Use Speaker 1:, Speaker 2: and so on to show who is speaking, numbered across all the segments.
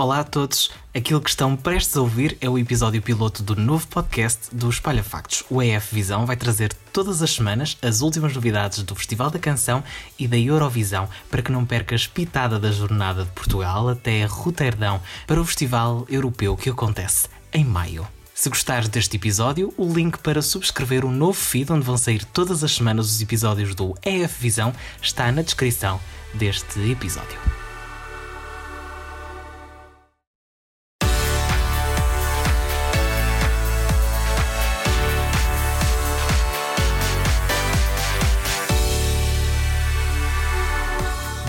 Speaker 1: Olá a todos. Aquilo que estão prestes a ouvir é o episódio piloto do novo podcast do Espalha Factos. O EF Visão vai trazer todas as semanas as últimas novidades do Festival da Canção e da Eurovisão para que não percas pitada da jornada de Portugal até Roterdão para o Festival Europeu que acontece em maio. Se gostares deste episódio, o link para subscrever o novo feed onde vão sair todas as semanas os episódios do EF Visão está na descrição deste episódio.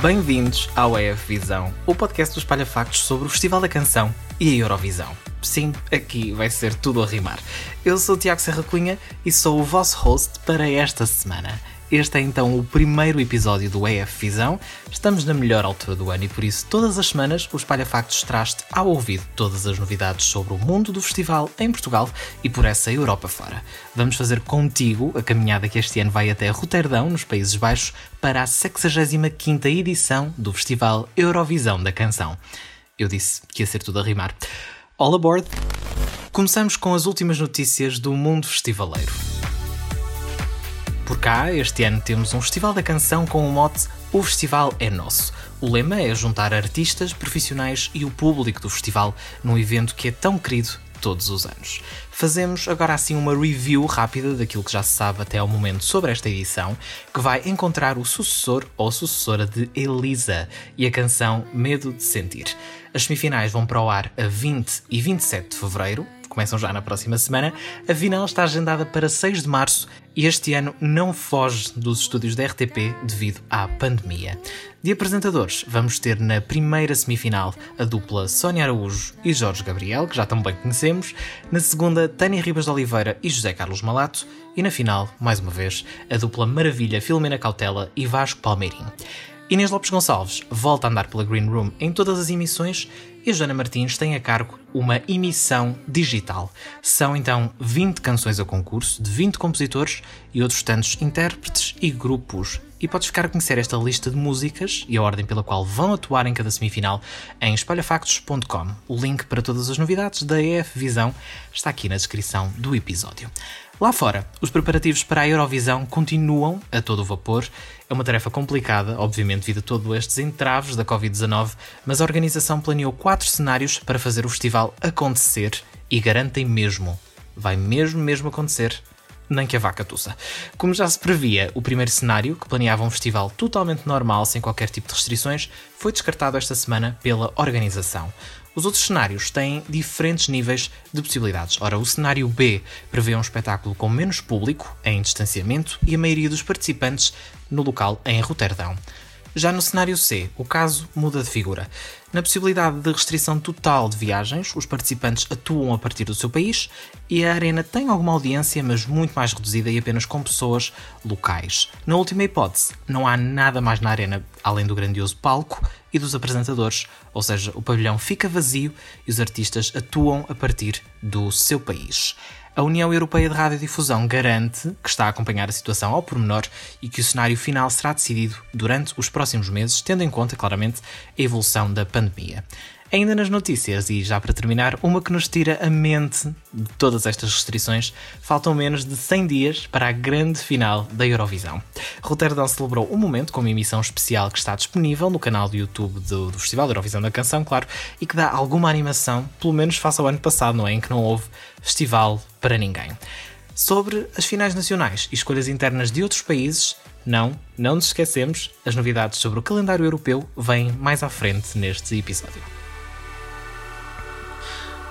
Speaker 1: Bem-vindos ao EF Visão, o podcast dos Palhafactos sobre o Festival da Canção e a Eurovisão. Sim, aqui vai ser tudo a rimar. Eu sou o Tiago Serra Cunha e sou o vosso host para esta semana. Este é então o primeiro episódio do EF Visão. Estamos na melhor altura do ano e por isso todas as semanas o Espalha Factos traz-te ao ouvido todas as novidades sobre o mundo do festival em Portugal e por essa Europa fora. Vamos fazer contigo a caminhada que este ano vai até Roterdão, nos Países Baixos, para a 65ª edição do Festival Eurovisão da Canção. Eu disse que ia ser tudo a rimar. All aboard! Começamos com as últimas notícias do mundo festivaleiro. Por cá, este ano temos um Festival da Canção com o mote O Festival é Nosso. O lema é juntar artistas, profissionais e o público do festival num evento que é tão querido todos os anos. Fazemos agora assim uma review rápida daquilo que já se sabe até ao momento sobre esta edição, que vai encontrar o sucessor ou sucessora de Elisa e a canção Medo de Sentir. As semifinais vão para o ar a 20 e 27 de fevereiro, começam já na próxima semana. A final está agendada para 6 de março e este ano não foge dos estúdios da RTP devido à pandemia. De apresentadores, vamos ter na primeira semifinal a dupla Sónia Araújo e Jorge Gabriel, que já também conhecemos, na segunda, Tânia Ribas de Oliveira e José Carlos Malato, e na final, mais uma vez, a dupla Maravilha Filomena Cautela e Vasco Palmeirim. Inês Lopes Gonçalves volta a andar pela Green Room em todas as emissões e Joana Martins tem a cargo uma emissão digital. São então 20 canções a concurso, de 20 compositores e outros tantos intérpretes e grupos. E podes ficar a conhecer esta lista de músicas e a ordem pela qual vão atuar em cada semifinal em espalhafactos.com. O link para todas as novidades da EF Visão está aqui na descrição do episódio. Lá fora, os preparativos para a Eurovisão continuam a todo vapor. É uma tarefa complicada, obviamente, devido a todos estes entraves da Covid-19, mas a organização planeou quatro cenários para fazer o festival acontecer e garantem mesmo, vai mesmo, mesmo acontecer, nem que a vaca tussa. Como já se previa, o primeiro cenário, que planeava um festival totalmente normal, sem qualquer tipo de restrições, foi descartado esta semana pela organização. Os outros cenários têm diferentes níveis de possibilidades. Ora, o cenário B prevê um espetáculo com menos público, em distanciamento, e a maioria dos participantes no local em Roterdão. Já no cenário C, o caso muda de figura. Na possibilidade de restrição total de viagens, os participantes atuam a partir do seu país e a arena tem alguma audiência, mas muito mais reduzida e apenas com pessoas locais. Na última hipótese, não há nada mais na arena além do grandioso palco e dos apresentadores, ou seja, o pavilhão fica vazio e os artistas atuam a partir do seu país. A União Europeia de Radiodifusão garante que está a acompanhar a situação ao pormenor e que o cenário final será decidido durante os próximos meses, tendo em conta, claramente, a evolução da pandemia. Ainda nas notícias, e já para terminar, uma que nos tira a mente de todas estas restrições, faltam menos de 100 dias para a grande final da Eurovisão. Roterdão celebrou um momento com uma emissão especial que está disponível no canal do YouTube do, do Festival da Eurovisão da Canção, claro, e que dá alguma animação, pelo menos face ao ano passado, não é? Em que não houve festival para ninguém. Sobre as finais nacionais e escolhas internas de outros países, não, não nos esquecemos, as novidades sobre o calendário europeu vêm mais à frente neste episódio.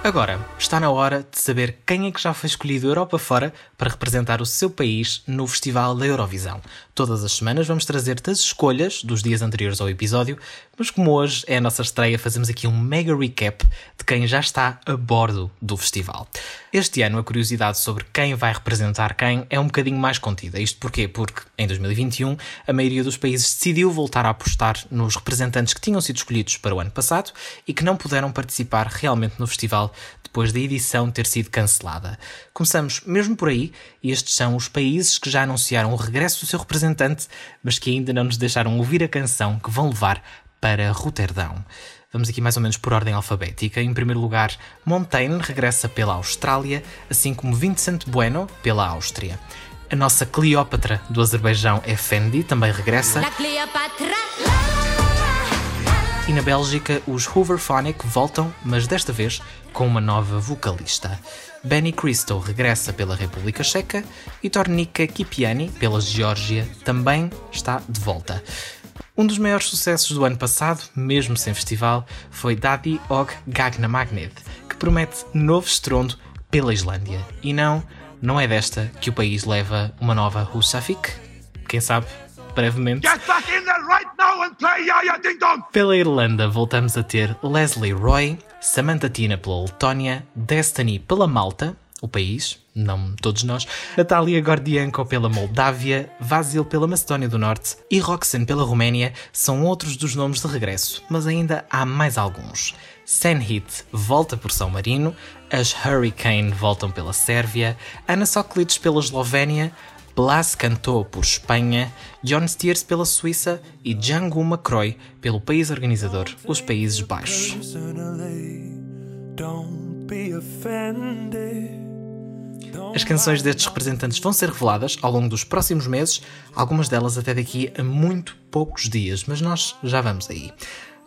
Speaker 1: Agora, está na hora de saber quem é que já foi escolhido Europa fora para representar o seu país no Festival da Eurovisão. Todas as semanas vamos trazer-te as escolhas dos dias anteriores ao episódio, mas como hoje é a nossa estreia, fazemos aqui um mega recap de quem já está a bordo do festival. Este ano a curiosidade sobre quem vai representar quem é um bocadinho mais contida. Isto porquê? Porque em 2021 a maioria dos países decidiu voltar a apostar nos representantes que tinham sido escolhidos para o ano passado e que não puderam participar realmente no festival depois da edição ter sido cancelada. Começamos mesmo por aí, e estes são os países que já anunciaram o regresso do seu representante, mas que ainda não nos deixaram ouvir a canção que vão levar para Roterdão. Vamos aqui mais ou menos por ordem alfabética. Em primeiro lugar, Montaigne regressa pela Austrália, assim como Vincent Bueno pela Áustria. A nossa Cleópatra do Azerbaijão, Effendi, também regressa. E na Bélgica, os Hooverphonic voltam, mas desta vez com uma nova vocalista. Benny Cristo regressa pela República Checa e Tornika Kipiani, pela Geórgia, também está de volta. Um dos maiores sucessos do ano passado, mesmo sem festival, foi Daddy Og Gagna Magnet, que promete novo estrondo pela Islândia. E não, não é desta que o país leva uma nova Husafik? Quem sabe, brevemente. Right pela Irlanda voltamos a ter Leslie Roy, Samantha Tina pela Letónia, Destiny pela Malta, o país, não todos nós, Natalia Gordianko pela Moldávia, Vasil pela Macedónia do Norte e Roxanne pela Roménia são outros dos nomes de regresso, mas ainda há mais alguns. Senhit volta por São Marino, as Hurricane voltam pela Sérvia, Ana Soklic pela Eslovénia, Blas cantou por Espanha, John Steers pela Suíça e Django McCroy pelo país organizador, os Países Baixos. As canções destes representantes vão ser reveladas ao longo dos próximos meses, algumas delas até daqui a muito poucos dias, mas nós já vamos aí.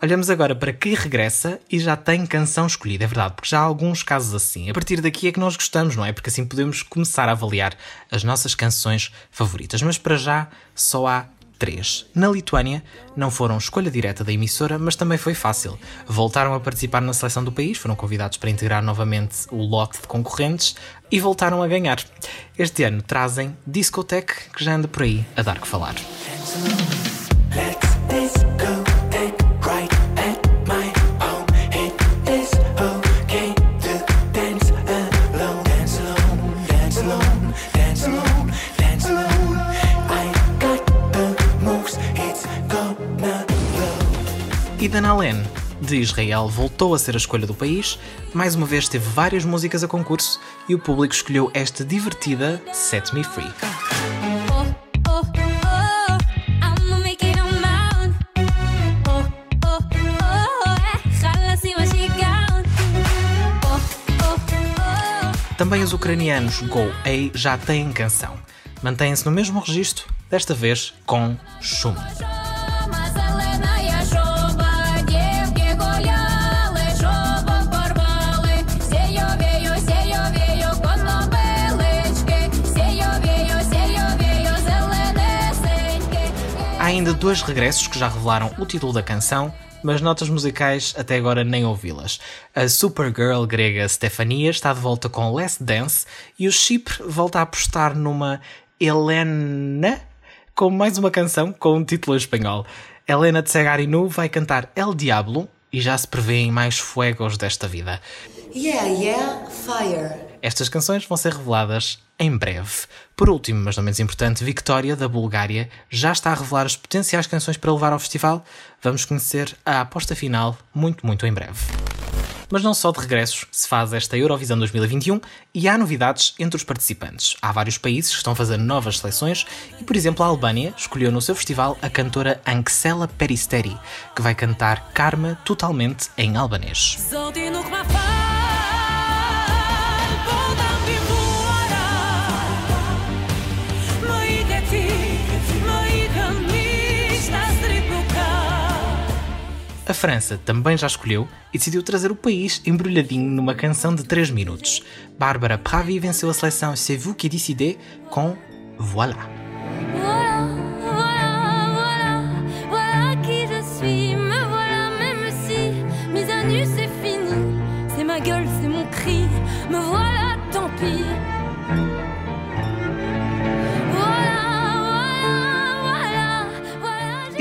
Speaker 1: Olhamos agora para quem regressa e já tem canção escolhida, é verdade, porque já há alguns casos assim. A partir daqui é que nós gostamos, não é? Porque assim podemos começar a avaliar as nossas canções favoritas. Mas para já só há três. Na Lituânia, não foram escolha direta da emissora, mas também foi fácil. Voltaram a participar na seleção do país, foram convidados para integrar novamente o lote de concorrentes e voltaram a ganhar. Este ano trazem Discotech, que já anda por aí a dar que falar. E Danalen, de Israel, voltou a ser a escolha do país. Mais uma vez teve várias músicas a concurso e o público escolheu esta divertida Set Me Free. Também os ucranianos Go A já têm canção. Mantêm-se no mesmo registro, desta vez com Shum. Ainda dois regressos que já revelaram o título da canção, mas notas musicais até agora nem ouvi-las. A Supergirl grega Stefania está de volta com Last Dance e o Chipre volta a apostar numa Helena com mais uma canção com um título em espanhol. Helena de Segarinu vai cantar El Diablo e já se prevêem mais fuegos desta vida. Yeah, yeah, fire. Estas canções vão ser reveladas em breve. Por último, mas não menos importante, Victoria, da Bulgária, já está a revelar as potenciais canções para levar ao festival. Vamos conhecer a aposta final muito, muito em breve. Mas não só de regressos se faz esta Eurovisão 2021 e há novidades entre os participantes. Há vários países que estão fazendo novas seleções e, por exemplo, a Albânia escolheu no seu festival a cantora Anxela Peristeri, que vai cantar Karma totalmente em albanês. A França também já escolheu e decidiu trazer o país embrulhadinho numa canção de 3 minutos. Bárbara Pravi venceu a seleção C'est vous qui décidez com Voilà.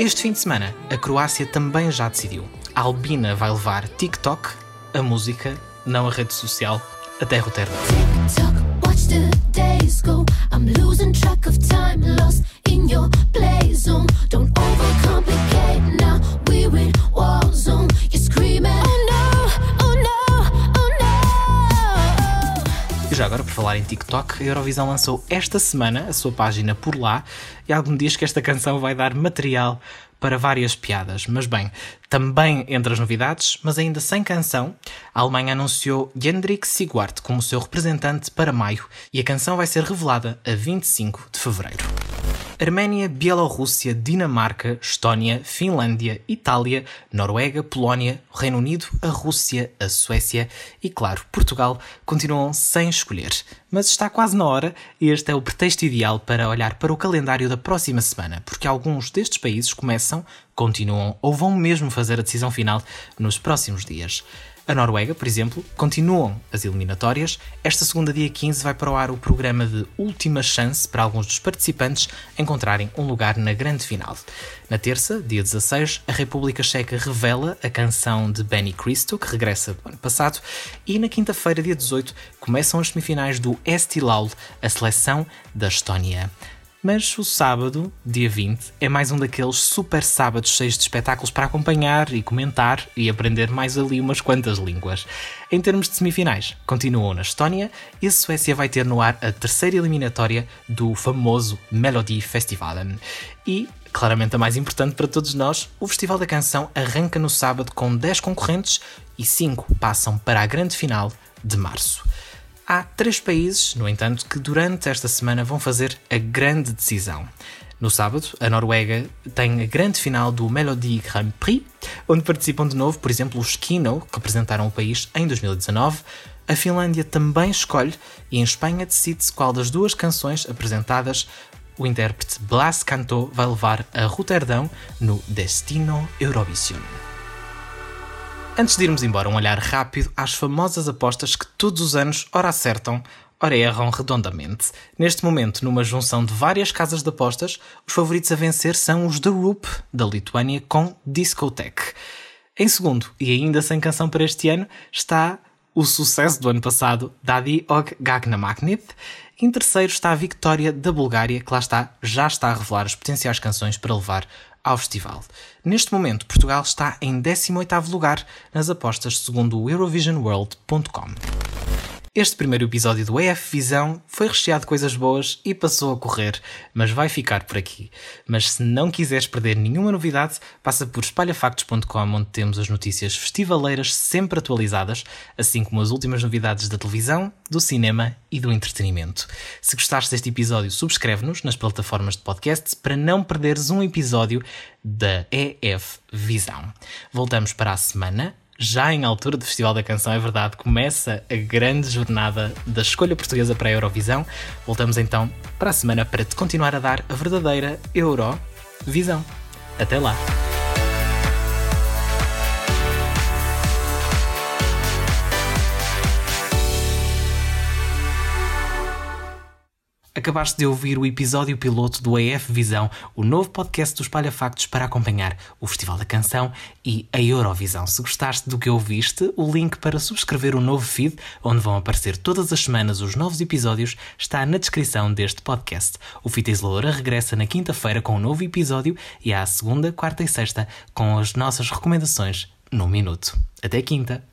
Speaker 1: Este fim de semana, a Croácia também já decidiu. A Albina vai levar TikTok, a música, não a rede social, até Rotterdam. já falar em TikTok, a Eurovisão lançou esta semana a sua página por lá e algum diz que esta canção vai dar material para várias piadas. Mas bem, também entre as novidades, mas ainda sem canção, a Alemanha anunciou Hendrik Sigwart como seu representante para maio e a canção vai ser revelada a 25 de fevereiro. Arménia, Bielorrússia, Dinamarca, Estónia, Finlândia, Itália, Noruega, Polónia, Reino Unido, a Rússia, a Suécia e, claro, Portugal continuam sem escolher. Mas está quase na hora e este é o pretexto ideal para olhar para o calendário da próxima semana, porque alguns destes países começam, continuam ou vão mesmo fazer a decisão final nos próximos dias. A Noruega, por exemplo, continuam as eliminatórias. Esta segunda, dia 15, vai para o ar o programa de última chance para alguns dos participantes encontrarem um lugar na grande final. Na terça, dia 16, a República Checa revela a canção de Benny Cristo, que regressa do ano passado, e na quinta-feira, dia 18, começam as semifinais do Estilaul, a seleção da Estónia. Mas o sábado, dia 20, é mais um daqueles super sábados cheios de espetáculos para acompanhar e comentar e aprender mais ali umas quantas línguas. Em termos de semifinais, continuam na Estónia e a Suécia vai ter no ar a terceira eliminatória do famoso Melody Festival. E, claramente a mais importante para todos nós, o Festival da Canção arranca no sábado com 10 concorrentes e 5 passam para a grande final de março. Há três países, no entanto, que durante esta semana vão fazer a grande decisão. No sábado, a Noruega tem a grande final do Melody Grand Prix, onde participam de novo, por exemplo, os Kino, que representaram o país em 2019. A Finlândia também escolhe e em Espanha decide-se qual das duas canções apresentadas o intérprete Blas Canto vai levar a Roterdão no Destino Eurovision. Antes de irmos embora, um olhar rápido às famosas apostas que todos os anos ora acertam, ora erram redondamente. Neste momento, numa junção de várias casas de apostas, os favoritos a vencer são os The Roop, da Lituânia, com Discotech. Em segundo, e ainda sem canção para este ano, está o sucesso do ano passado, Dadi Og Gagna Magnit. Em terceiro está a vitória da Bulgária, que lá está, já está a revelar as potenciais canções para levar ao festival. Neste momento, Portugal está em 18º lugar nas apostas segundo o EurovisionWorld.com. Este primeiro episódio do EF Visão foi recheado de coisas boas e passou a correr, mas vai ficar por aqui. Mas se não quiseres perder nenhuma novidade, passa por espalhafactos.com, onde temos as notícias festivaleiras sempre atualizadas, assim como as últimas novidades da televisão, do cinema e do entretenimento. Se gostaste deste episódio, subscreve-nos nas plataformas de podcast para não perderes um episódio da EF Visão. Voltamos para a semana já em altura do Festival da Canção, é verdade, começa a grande jornada da escolha portuguesa para a Eurovisão. Voltamos então para a semana para te continuar a dar a verdadeira Eurovisão. Até lá! Acabaste de ouvir o episódio piloto do EF Visão, o novo podcast dos Palhafactos para acompanhar o Festival da Canção e a Eurovisão. Se gostaste do que ouviste, o link para subscrever o novo feed, onde vão aparecer todas as semanas os novos episódios, está na descrição deste podcast. O Fita Isoladora regressa na quinta-feira com um novo episódio e à segunda, quarta e sexta com as nossas recomendações no minuto. Até quinta!